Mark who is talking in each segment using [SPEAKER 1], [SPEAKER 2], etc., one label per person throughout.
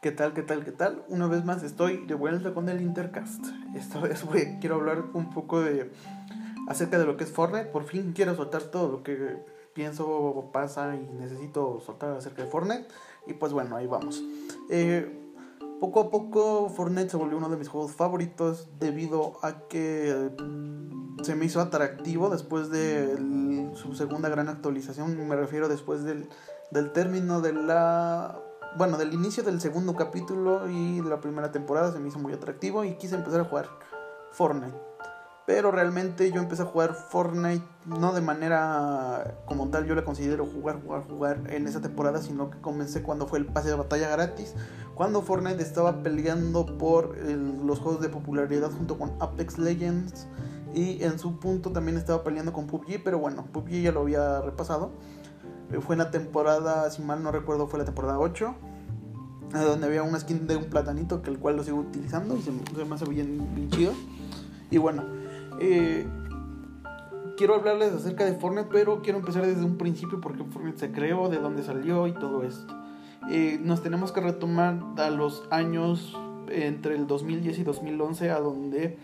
[SPEAKER 1] ¿Qué tal, qué tal, qué tal? Una vez más estoy de vuelta con el Intercast. Esta vez quiero hablar un poco de acerca de lo que es Fortnite. Por fin quiero soltar todo lo que pienso, pasa y necesito soltar acerca de Fortnite. Y pues bueno, ahí vamos. Eh, poco a poco Fortnite se volvió uno de mis juegos favoritos debido a que se me hizo atractivo después de su segunda gran actualización. Me refiero después del, del término de la bueno, del inicio del segundo capítulo y la primera temporada se me hizo muy atractivo y quise empezar a jugar Fortnite. Pero realmente yo empecé a jugar Fortnite no de manera como tal, yo la considero jugar, jugar, jugar en esa temporada, sino que comencé cuando fue el pase de batalla gratis, cuando Fortnite estaba peleando por los juegos de popularidad junto con Apex Legends y en su punto también estaba peleando con PUBG, pero bueno, PUBG ya lo había repasado. Eh, fue en la temporada, si mal no recuerdo, fue la temporada 8. Donde había una skin de un platanito que el cual lo sigo utilizando y se, me hace bien, bien chido. Y bueno, eh, quiero hablarles acerca de Fortnite, pero quiero empezar desde un principio porque Fortnite se creó, de dónde salió y todo esto. Eh, nos tenemos que retomar a los años entre el 2010 y 2011, a donde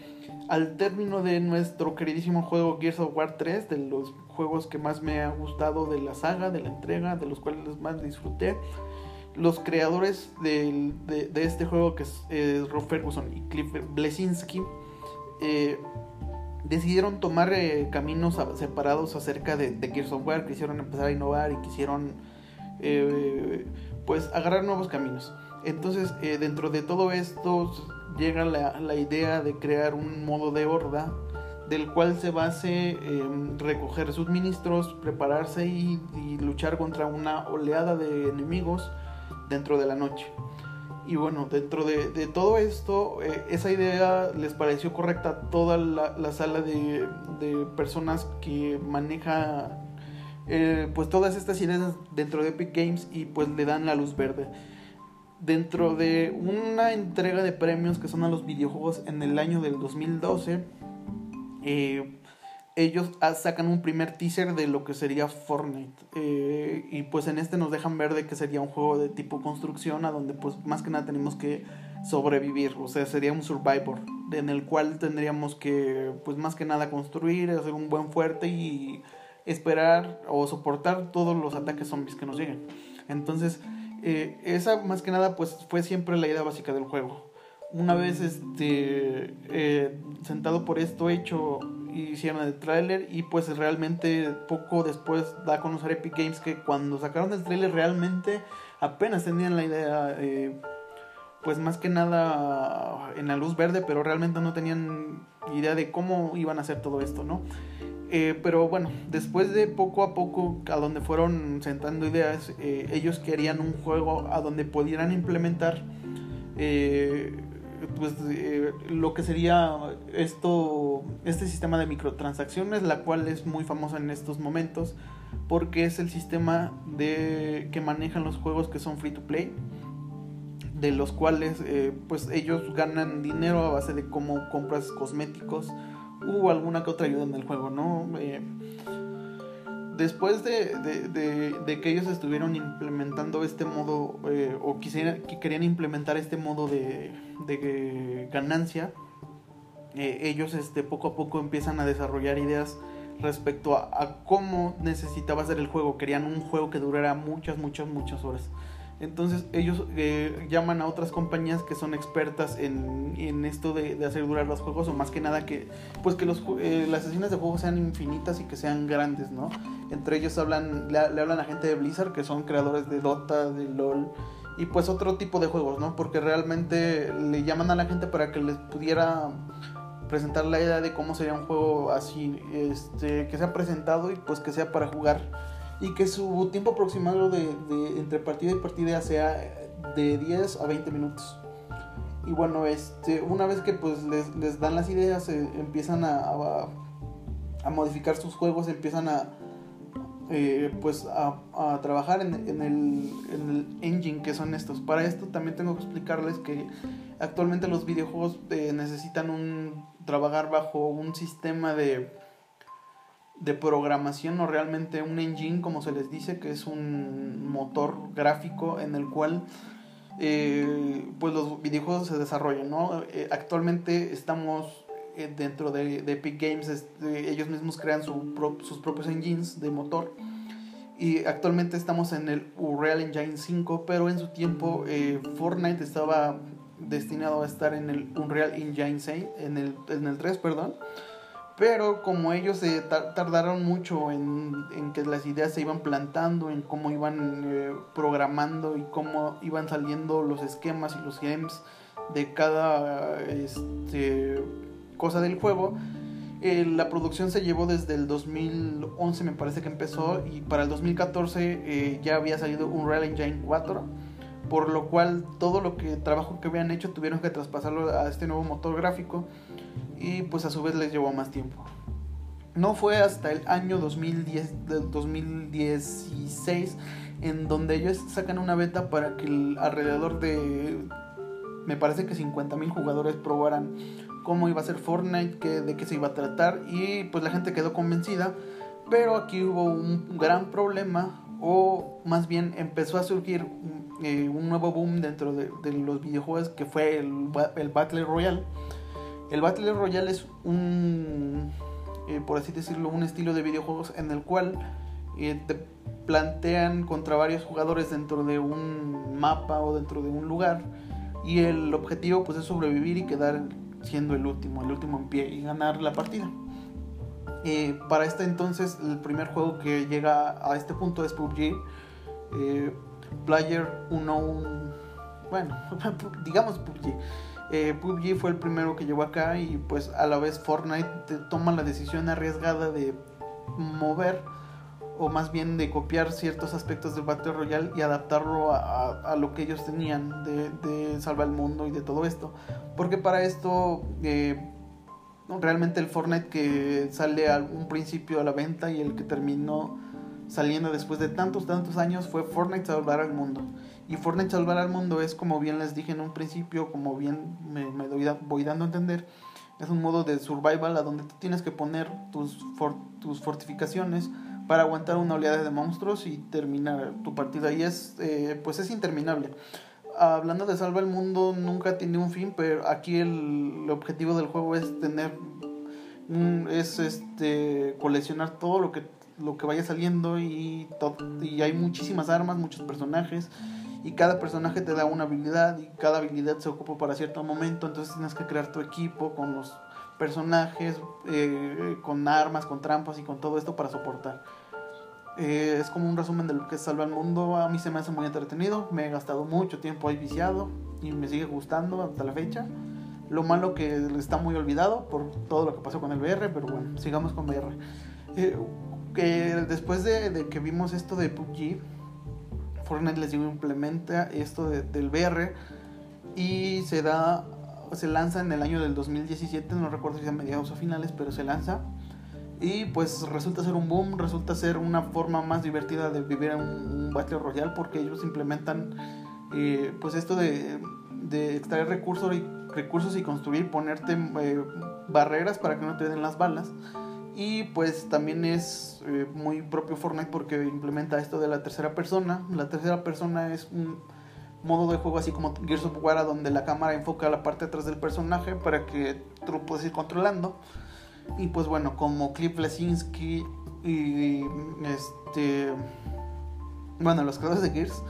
[SPEAKER 1] al término de nuestro queridísimo juego Gears of War 3, de los juegos que más me ha gustado de la saga, de la entrega, de los cuales más disfruté, los creadores de, este juego, que es Rob Ferguson y Cliff Blesinski, eh, decidieron tomar eh, caminos separados acerca de, Gears of War, quisieron empezar a innovar y quisieron eh, pues agarrar nuevos caminos. Entonces, dentro de todo esto llega la, idea de crear un modo de horda del cual se base en recoger suministros, prepararse y, luchar contra una oleada de enemigos dentro de la noche. Y bueno, dentro de, todo esto, eh, esa idea les pareció correcta a toda la, sala de, personas que maneja eh, pues todas estas ideas dentro de Epic Games y pues le dan la luz verde dentro de una entrega de premios que son a los videojuegos en el año del 2012, eh, ellos sacan un primer teaser de lo que sería Fortnite. Eh, y pues en este nos dejan ver de que sería un juego de tipo construcción, a donde pues más que nada tenemos que sobrevivir. O sea, sería un survivor, en el cual tendríamos que pues más que nada construir, hacer un buen fuerte y esperar o soportar todos los ataques zombies que nos lleguen. Entonces, eh, esa más que nada pues fue siempre la idea básica del juego. Una vez este eh, sentado por esto hecho hicieron el tráiler y pues realmente poco después da a conocer Epic Games que cuando sacaron el tráiler realmente apenas tenían la idea eh, pues más que nada en la luz verde pero realmente no tenían idea de cómo iban a hacer todo esto, ¿no? Eh, pero bueno, después de poco a poco a donde fueron sentando ideas, eh, ellos querían un juego a donde pudieran implementar eh, pues, lo que sería esto, este sistema de microtransacciones, la cual es muy famosa en estos momentos porque es el sistema de que manejan los juegos que son free to play de los cuales pues ellos ganan dinero a base de cómo compras cosméticos hubo alguna que otra ayuda en el juego, ¿no? Eh, después de, que ellos estuvieron implementando este modo, eh, o quisiera, que querían implementar este modo de, ganancia, eh, ellos este, poco a poco empiezan a desarrollar ideas respecto a, a, cómo necesitaba ser el juego. Querían un juego que durara muchas, muchas, muchas horas. Entonces ellos eh, llaman a otras compañías que son expertas en, en esto de, de, hacer durar los juegos o más que nada que pues que los, eh, las sesiones de juego sean infinitas y que sean grandes, ¿no? Entre ellos hablan, le, hablan a gente de Blizzard que son creadores de Dota, de LOL y pues otro tipo de juegos, ¿no? Porque realmente le llaman a la gente para que les pudiera presentar la idea de cómo sería un juego así, este, que sea presentado y pues que sea para jugar y que su tiempo aproximado de, entre partida y partida sea de 10 a 20 minutos. Y bueno, este, una vez que pues les, dan las ideas, eh, empiezan a, a, modificar sus juegos, empiezan a eh, pues a, trabajar en, el, en, el, engine que son estos. Para esto también tengo que explicarles que actualmente los videojuegos eh, necesitan un trabajar bajo un sistema de de programación o realmente un engine como se les dice que es un motor gráfico en el cual eh, pues los videojuegos se desarrollan, ¿no? Eh, actualmente estamos eh, dentro de, Epic Games, este, ellos mismos crean su sus propios engines de motor. Y actualmente estamos en el Unreal Engine 5, pero en su tiempo Fortnite estaba destinado a estar en el Unreal Engine 6, en el, en el 3, perdón. Pero como ellos se tardaron mucho en, que las ideas se iban plantando, en cómo iban eh, programando y cómo iban saliendo los esquemas y los games de cada este, cosa del juego, eh, la producción se llevó desde el 2011 me parece que empezó y para el 2014 eh, ya había salido un Unreal Engine 4 por lo cual todo lo que trabajo que habían hecho tuvieron que traspasarlo a este nuevo motor gráfico y pues a su vez les llevó más tiempo. No fue hasta el año 2010, 2016 en donde ellos sacan una beta para que alrededor de, me parece que 50 mil jugadores probaran cómo iba a ser Fortnite, que, de qué se iba a tratar y pues la gente quedó convencida. Pero aquí hubo un gran problema o más bien empezó a surgir eh, un nuevo boom dentro de, los videojuegos que fue el, el Battle Royale el Battle Royale es un, eh, por así decirlo, un estilo de videojuegos en el cual eh, te plantean contra varios jugadores dentro de un mapa o dentro de un lugar y el objetivo pues es sobrevivir y quedar siendo el último, el último en pie y ganar la partida. Eh, para este entonces el primer juego que llega a este punto es PUBG. Player 1, bueno, digamos PUBG. Eh, PUBG fue el primero que llegó acá y pues a la vez Fortnite toma la decisión arriesgada de mover o más bien de copiar ciertos aspectos del Battle Royale y adaptarlo a, lo que ellos tenían de, salvar el mundo y de todo esto. Porque para esto eh, realmente el Fortnite que sale a un principio a la venta y el que terminó saliendo después de tantos, tantos años fue Fortnite salvar al mundo. Y Fortnite salvar al mundo es como bien les dije en un principio, como bien me, voy dando a entender, es un modo de survival a donde tienes que poner tus, tus fortificaciones para aguantar una oleada de monstruos y terminar tu partida. Y es, eh, pues es interminable. Hablando de salvar el mundo, nunca tiene un fin, pero aquí el, objetivo del juego es tener, es este, coleccionar todo lo que, lo que vaya saliendo y, y hay muchísimas armas, muchos personajes y cada personaje te da una habilidad y cada habilidad se ocupa para cierto momento, entonces tienes que crear tu equipo con los personajes, eh, con armas, con trampas y con todo esto para soportar. Eh, es como un resumen de lo que es Salva el Mundo. A mí se me hace muy entretenido. Me he gastado mucho tiempo ahí viciado y me sigue gustando hasta la fecha. Lo malo que está muy olvidado por todo lo que pasó con el VR, pero bueno, sigamos con VR. Eh, después de, de, que vimos esto de PUBG, Fortnite les digo implementa esto del VR y se da se lanza en el año del 2017, no recuerdo si a mediados o finales, pero se lanza. Y pues resulta ser un boom, resulta ser una forma más divertida de vivir en un, Battle Royale porque ellos implementan eh, pues esto de, de, extraer recursos y, recursos y construir, ponerte eh, barreras para que no te den las balas y pues también es eh, muy propio Fortnite porque implementa esto de la tercera persona. La tercera persona es un modo de juego así como Gears of War donde la cámara enfoca la parte de atrás del personaje para que tú lo puedas ir controlando. Y pues bueno, como Cliff Lesinski y este bueno, los creadores de Gears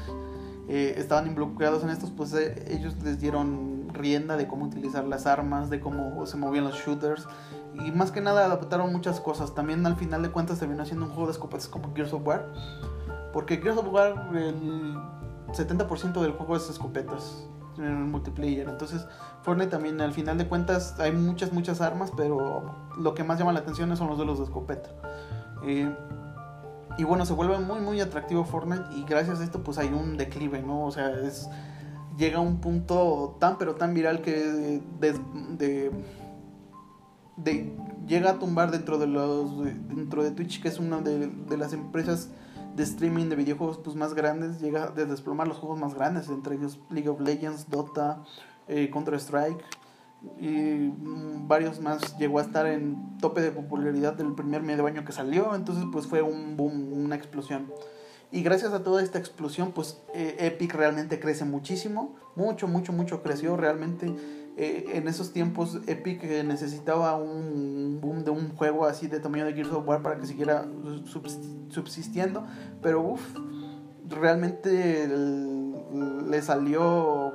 [SPEAKER 1] eh, estaban involucrados en estos, pues eh, ellos les dieron rienda de cómo utilizar las armas, de cómo se movían los shooters y más que nada adaptaron muchas cosas. También al final de cuentas se vino haciendo un juego de escopetas como Gears of War. Porque Gears of War el 70% del juego es escopetas en el multiplayer. Entonces Fortnite también al final de cuentas hay muchas, muchas armas, pero lo que más llama la atención son los de los de escopeta. Eh, y bueno, se vuelve muy, muy atractivo Fortnite y gracias a esto pues hay un declive, ¿no? O sea, es, llega a un punto tan, pero tan viral que de de, llega a tumbar dentro de los dentro de Twitch que es una de, las empresas de streaming de videojuegos pues más grandes. Llega a desplomar los juegos más grandes entre ellos League of Legends Dota eh, Counter Strike y varios más. Llegó a estar en tope de popularidad del primer medio año que salió. Entonces pues fue un boom una explosión Y gracias a toda esta explosión, pues eh, Epic realmente crece muchísimo, mucho, mucho, mucho creció realmente. Eh, en esos tiempos Epic necesitaba un boom de un juego así de tamaño de Gears of War para que siguiera subsistiendo, pero uff, realmente le salió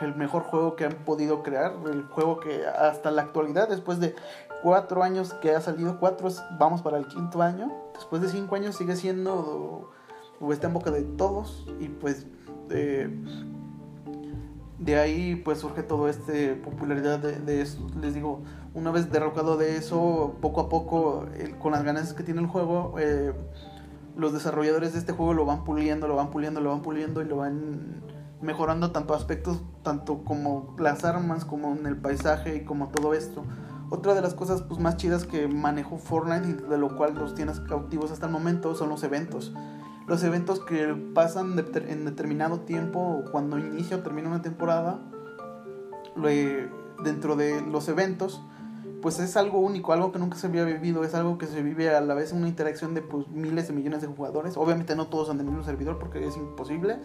[SPEAKER 1] el mejor juego que han podido crear, el juego que hasta la actualidad, después de cuatro años que ha salido, cuatro, vamos para el quinto año, después de cinco años sigue siendo, o está en boca de todos, y pues de ahí pues surge todo este popularidad de, eso, les digo, una vez derrocado de eso, poco a poco, con las ganas que tiene el juego, eh, los desarrolladores de este juego lo van puliendo, lo van puliendo, lo van puliendo y lo van mejorando tanto aspectos, tanto como las armas, como en el paisaje y como todo esto. Otra de las cosas pues, más chidas que manejó Fortnite y de lo cual los tienes cautivos hasta el momento son los eventos. Los eventos que pasan en determinado tiempo, cuando inicia o termina una temporada, dentro de los eventos, pues es algo único, algo que nunca se había vivido, es algo que se vive a la vez en una interacción de pues, miles de millones de jugadores. Obviamente no todos han el mismo servidor porque es imposible,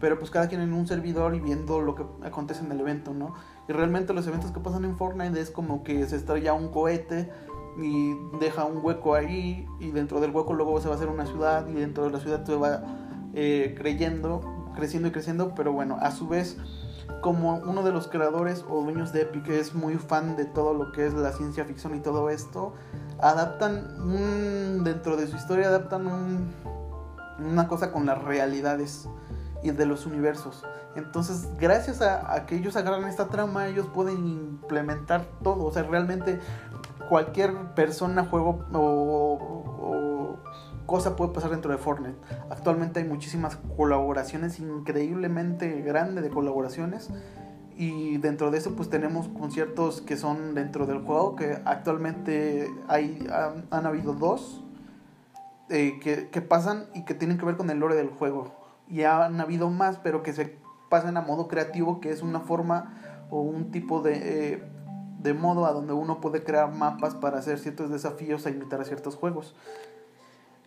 [SPEAKER 1] pero pues cada quien en un servidor y viendo lo que acontece en el evento, ¿no? Y realmente los eventos que pasan en Fortnite es como que se estrella un cohete y deja un hueco ahí y dentro del hueco luego se va a hacer una ciudad y dentro de la ciudad se va eh, creyendo, creciendo y creciendo, pero bueno, a su vez como uno de los creadores o dueños de Epic es muy fan de todo lo que es la ciencia ficción y todo esto, adaptan dentro de su historia adaptan una cosa con las realidades y de los universos. Entonces, gracias a, que ellos agarran esta trama, ellos pueden implementar todo. O sea, realmente cualquier persona, juego o, cosa puede pasar dentro de Fortnite. Actualmente hay muchísimas colaboraciones, increíblemente grandes de colaboraciones. Y dentro de eso pues tenemos conciertos que son dentro del juego, que actualmente hay, han, habido dos eh, que, que pasan y que tienen que ver con el lore del juego y han habido más, pero que se pasan a modo creativo, que es una forma o un tipo de, eh, de modo a donde uno puede crear mapas para hacer ciertos desafíos a imitar a ciertos juegos.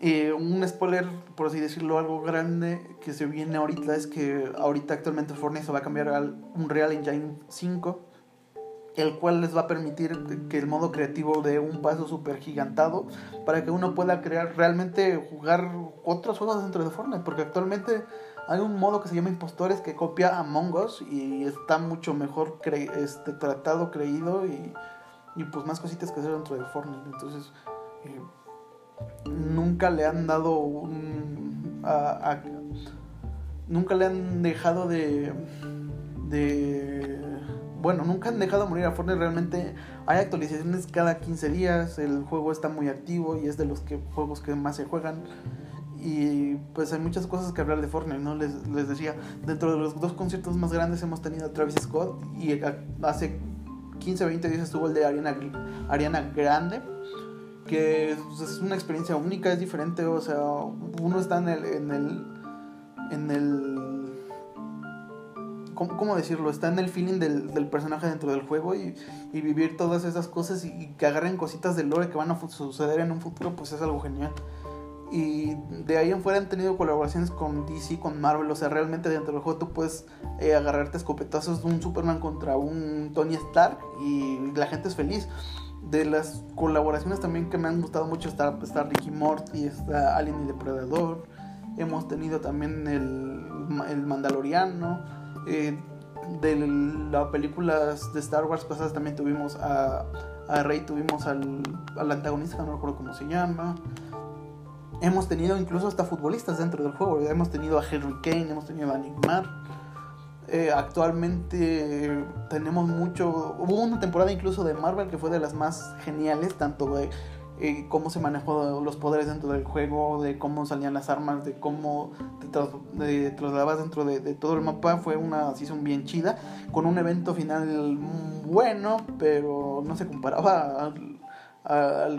[SPEAKER 1] Eh, un spoiler, por así decirlo, algo grande que se viene ahorita es que ahorita actualmente Fortnite se va a cambiar al Unreal Engine 5, el cual les va a permitir que el modo creativo dé un paso súper gigantado para que uno pueda crear realmente jugar otros juegos dentro de Fortnite, porque actualmente hay un modo que se llama Impostores que copia Among Us y está mucho mejor este, tratado, creído y, y, pues más cositas que hacer dentro de Fortnite. Entonces, eh, nunca le han dado un... nunca le han dejado de... de bueno, nunca han dejado morir a Fortnite. Realmente hay actualizaciones cada 15 días. El juego está muy activo y es de los que, juegos que más se juegan. Y pues hay muchas cosas que hablar de Fortnite, ¿no? Les, les decía, dentro de los dos conciertos más grandes hemos tenido a Travis Scott y hace 15 o 20 días estuvo el de Ariana, Ariana Grande, que es una experiencia única, es diferente, o sea, uno está en el... En el, en el ¿cómo, decirlo? Está en el feeling del, del personaje dentro del juego y, y, vivir todas esas cosas y, y, que agarren cositas del lore que van a suceder en un futuro, pues es algo genial. Y de ahí en fuera han tenido colaboraciones con DC, con Marvel. O sea, realmente dentro del juego tú puedes eh, agarrarte escopetazos de un Superman contra un Tony Stark y la gente es feliz. De las colaboraciones también que me han gustado mucho está, está Ricky Morty, está Alien y Depredador. Hemos tenido también el, el Mandaloriano. Eh, de las películas de Star Wars pasadas también tuvimos a, a Rey, tuvimos al, al antagonista, no recuerdo cómo se llama. Hemos tenido incluso hasta futbolistas dentro del juego. Hemos tenido a Henry Kane, hemos tenido a Neymar. Eh, actualmente tenemos mucho. Hubo una temporada incluso de Marvel que fue de las más geniales, tanto de eh, cómo se manejó los poderes dentro del juego, de cómo salían las armas, de cómo te, trasladabas dentro de, de, todo el mapa. Fue una season bien chida, con un evento final bueno, pero no se comparaba al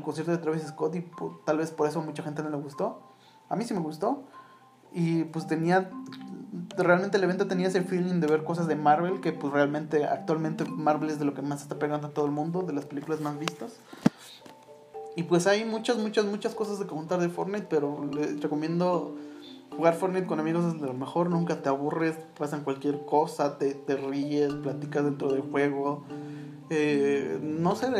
[SPEAKER 1] concierto de Travis Scott y tal vez por eso mucha gente no le gustó. A mí sí me gustó. Y pues tenía, realmente el evento tenía ese feeling de ver cosas de Marvel, que pues realmente actualmente Marvel es de lo que más está pegando a todo el mundo, de las películas más vistas. Y pues hay muchas, muchas, muchas cosas de contar de Fortnite, pero les recomiendo jugar Fortnite con amigos es lo mejor, nunca te aburres, pasan cualquier cosa, te, te ríes, platicas dentro del juego. Eh, no sé,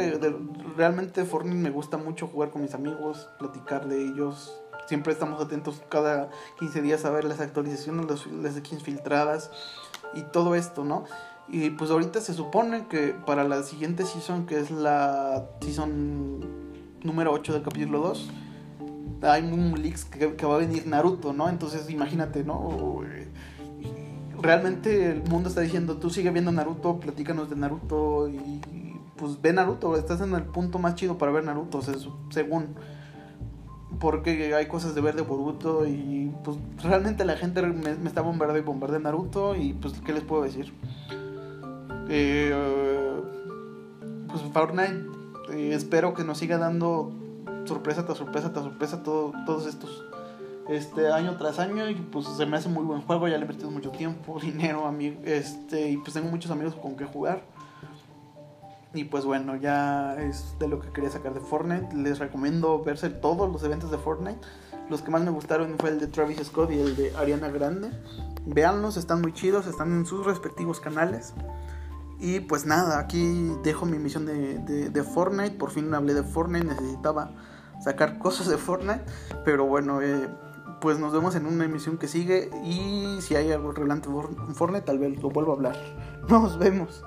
[SPEAKER 1] realmente Fortnite me gusta mucho jugar con mis amigos, platicar de ellos. Siempre estamos atentos cada 15 días a ver las actualizaciones, las, las skins filtradas y todo esto, ¿no? Y pues ahorita se supone que para la siguiente season, que es la season número 8 del capítulo 2, hay un leaks que, que va a venir Naruto, ¿no? Entonces imagínate, ¿no? Realmente el mundo está diciendo, tú sigue viendo Naruto, platícanos de Naruto y pues ve Naruto, estás en el punto más chido para ver Naruto, según porque hay cosas de ver de Boruto y pues realmente la gente me, me está bombardeando y bombardeando Naruto y pues qué les puedo decir eh, pues Fortnite eh, espero que nos siga dando sorpresa tras sorpresa tras sorpresa todo, todos estos este año tras año y pues se me hace muy buen juego ya le he metido mucho tiempo dinero a mí este y pues tengo muchos amigos con que jugar. Y pues bueno ya es de lo que quería sacar de Fortnite. Les recomiendo verse todos los eventos de Fortnite. Los que más me gustaron fue el de Travis Scott y el de Ariana Grande. Veanlos, están muy chidos están en sus respectivos canales. Y pues nada, aquí dejo mi misión de, de, Fortnite. Por fin hablé de Fortnite, necesitaba sacar cosas de Fortnite. Pero bueno, eh, pues nos vemos en una emisión que sigue. Y si hay algo relevante en Fortnite, tal vez lo vuelvo a hablar. Nos vemos.